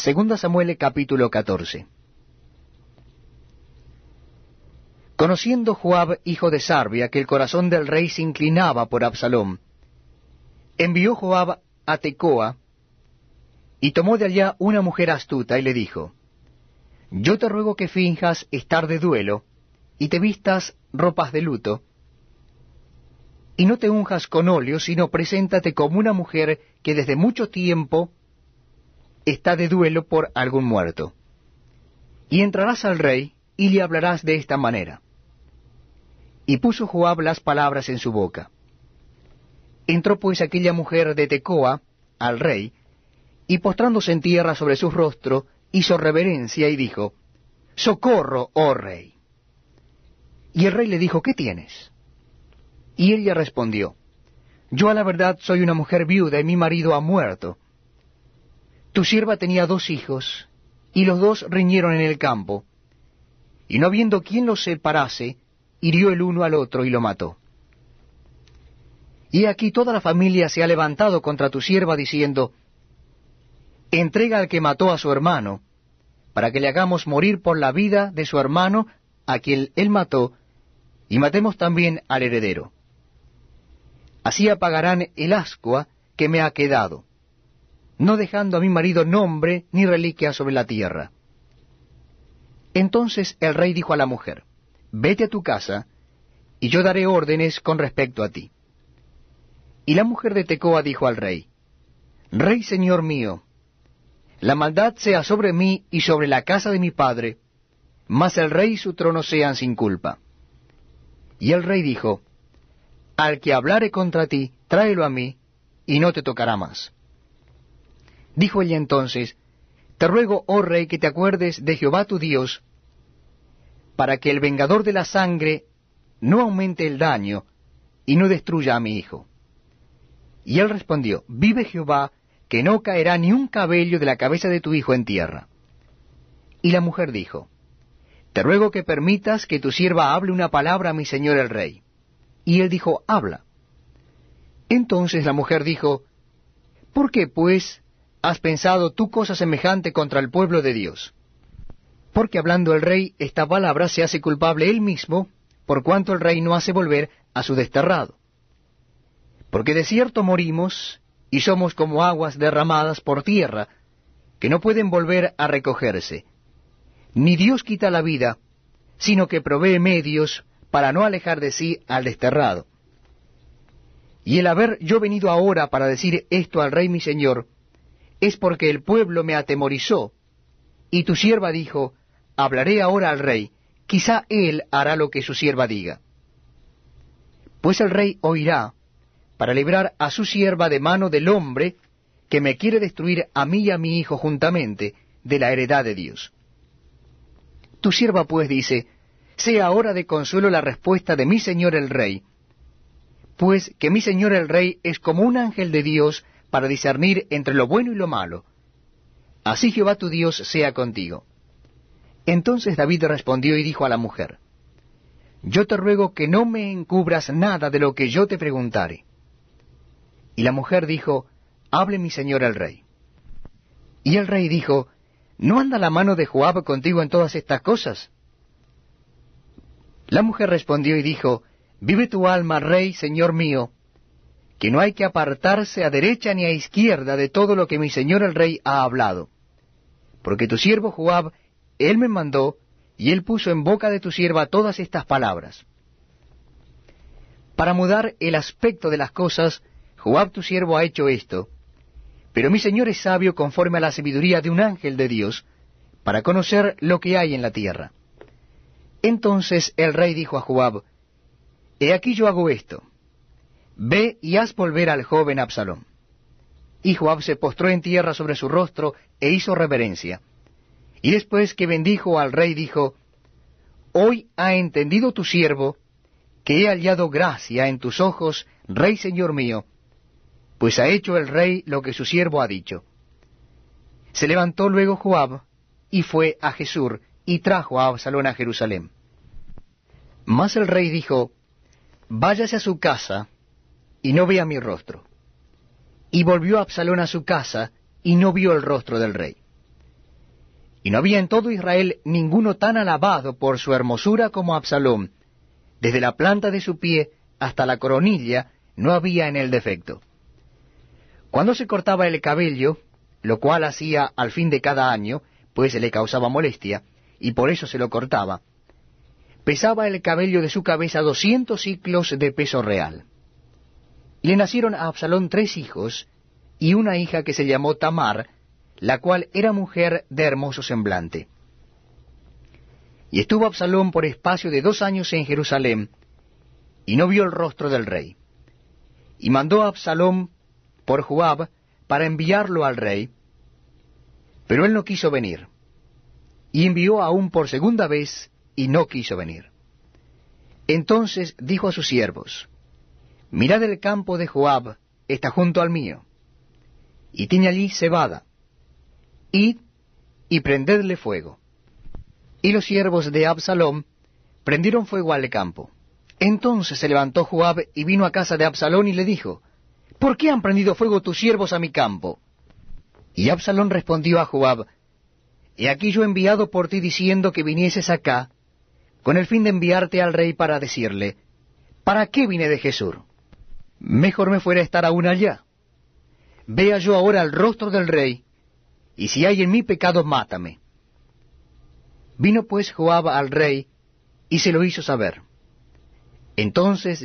Segunda Samuel capítulo 14 Conociendo Joab, hijo de Sarbia, que el corazón del rey se inclinaba por Absalom, envió Joab a Tecoa, y tomó de allá una mujer astuta, y le dijo, Yo te ruego que finjas estar de duelo, y te vistas ropas de luto, y no te unjas con óleo, sino preséntate como una mujer que desde mucho tiempo está de duelo por algún muerto. Y entrarás al rey, y le hablarás de esta manera. Y puso Joab las palabras en su boca. Entró pues aquella mujer de Tecoa al rey, y postrándose en tierra sobre su rostro, hizo reverencia y dijo, Socorro, oh rey. Y el rey le dijo, ¿qué tienes? Y ella respondió, Yo a la verdad soy una mujer viuda y mi marido ha muerto. Tu sierva tenía dos hijos, y los dos riñeron en el campo, y no viendo quién los separase, hirió el uno al otro y lo mató. Y aquí toda la familia se ha levantado contra tu sierva diciendo, Entrega al que mató a su hermano, para que le hagamos morir por la vida de su hermano a quien él mató, y matemos también al heredero. Así apagarán el ascua que me ha quedado, no dejando a mi marido nombre ni reliquia sobre la tierra. Entonces el rey dijo a la mujer, Vete a tu casa, y yo daré órdenes con respecto a ti. Y la mujer de Tecoa dijo al rey, Rey señor mío, la maldad sea sobre mí y sobre la casa de mi padre, mas el rey y su trono sean sin culpa. Y el rey dijo, al que hablare contra ti, tráelo a mí, y no te tocará más. Dijo ella entonces, Te ruego, oh rey, que te acuerdes de Jehová tu Dios, para que el vengador de la sangre no aumente el daño, y no destruya a mi hijo. Y él respondió, Vive Jehová, que no caerá ni un cabello de la cabeza de tu hijo en tierra. Y la mujer dijo, Te ruego que permitas que tu sierva hable una palabra a mi señor el rey. Y él dijo, habla. Entonces la mujer dijo, ¿por qué, pues, has pensado tú cosa semejante contra el pueblo de Dios? Porque hablando el rey, esta palabra se hace culpable él mismo, por cuanto el rey no hace volver a su desterrado. Porque de cierto morimos, y somos como aguas derramadas por tierra, que no pueden volver a recogerse. Ni Dios quita la vida, sino que provee medios para no alejar de sí al desterrado. Y el haber yo venido ahora para decir esto al rey mi señor, es porque el pueblo me atemorizó, y tu sierva dijo, hablaré ahora al rey, quizá él hará lo que su sierva diga. Pues el rey oirá, para librar a su sierva de mano del hombre que me quiere destruir a mí y a mi hijo juntamente de la heredad de Dios. Tu sierva pues dice, sea ahora de consuelo la respuesta de mi señor el rey, pues que mi señor el rey es como un ángel de Dios para discernir entre lo bueno y lo malo. Así Jehová tu Dios sea contigo. Entonces David respondió y dijo a la mujer, Yo te ruego que no me encubras nada de lo que yo te preguntare. Y la mujer dijo, Hable mi señor el rey. Y el rey dijo, ¿No anda la mano de Joab contigo en todas estas cosas? La mujer respondió y dijo, Vive tu alma, rey, señor mío, que no hay que apartarse a derecha ni a izquierda de todo lo que mi señor el rey ha hablado. Porque tu siervo Joab, él me mandó, y él puso en boca de tu sierva todas estas palabras. Para mudar el aspecto de las cosas, Joab tu siervo ha hecho esto, pero mi señor es sabio conforme a la sabiduría de un ángel de Dios, para conocer lo que hay en la tierra. Entonces el rey dijo a Joab, He aquí yo hago esto, ve y haz volver al joven Absalón. Y Joab se postró en tierra sobre su rostro e hizo reverencia. Y después que bendijo al rey dijo, Hoy ha entendido tu siervo que he hallado gracia en tus ojos, rey señor mío, pues ha hecho el rey lo que su siervo ha dicho. Se levantó luego Joab y fue a Jesús y trajo a Absalón a Jerusalén. Mas el rey dijo, Váyase a su casa y no vea mi rostro. Y volvió Absalón a su casa y no vio el rostro del rey. Y no había en todo Israel ninguno tan alabado por su hermosura como Absalom. Desde la planta de su pie hasta la coronilla no había en él defecto. Cuando se cortaba el cabello, lo cual hacía al fin de cada año, pues le causaba molestia, y por eso se lo cortaba, pesaba el cabello de su cabeza doscientos ciclos de peso real. Le nacieron a Absalón tres hijos, y una hija que se llamó Tamar, la cual era mujer de hermoso semblante. Y estuvo Absalón por espacio de dos años en Jerusalén, y no vio el rostro del rey. Y mandó a Absalón por Joab para enviarlo al rey, pero él no quiso venir. Y envió aún por segunda vez, y no quiso venir. Entonces dijo a sus siervos, Mirad el campo de Joab, está junto al mío, y tiene allí cebada, id y prendedle fuego. Y los siervos de Absalom prendieron fuego al campo. Entonces se levantó Joab y vino a casa de Absalón y le dijo, ¿Por qué han prendido fuego tus siervos a mi campo? Y Absalón respondió a Joab, He aquí yo he enviado por ti diciendo que vinieses acá, con el fin de enviarte al rey para decirle, ¿Para qué vine de Jesús? Mejor me fuera estar aún allá. Vea yo ahora el rostro del rey, y si hay en mí pecado, mátame. Vino pues Joab al rey, y se lo hizo saber. Entonces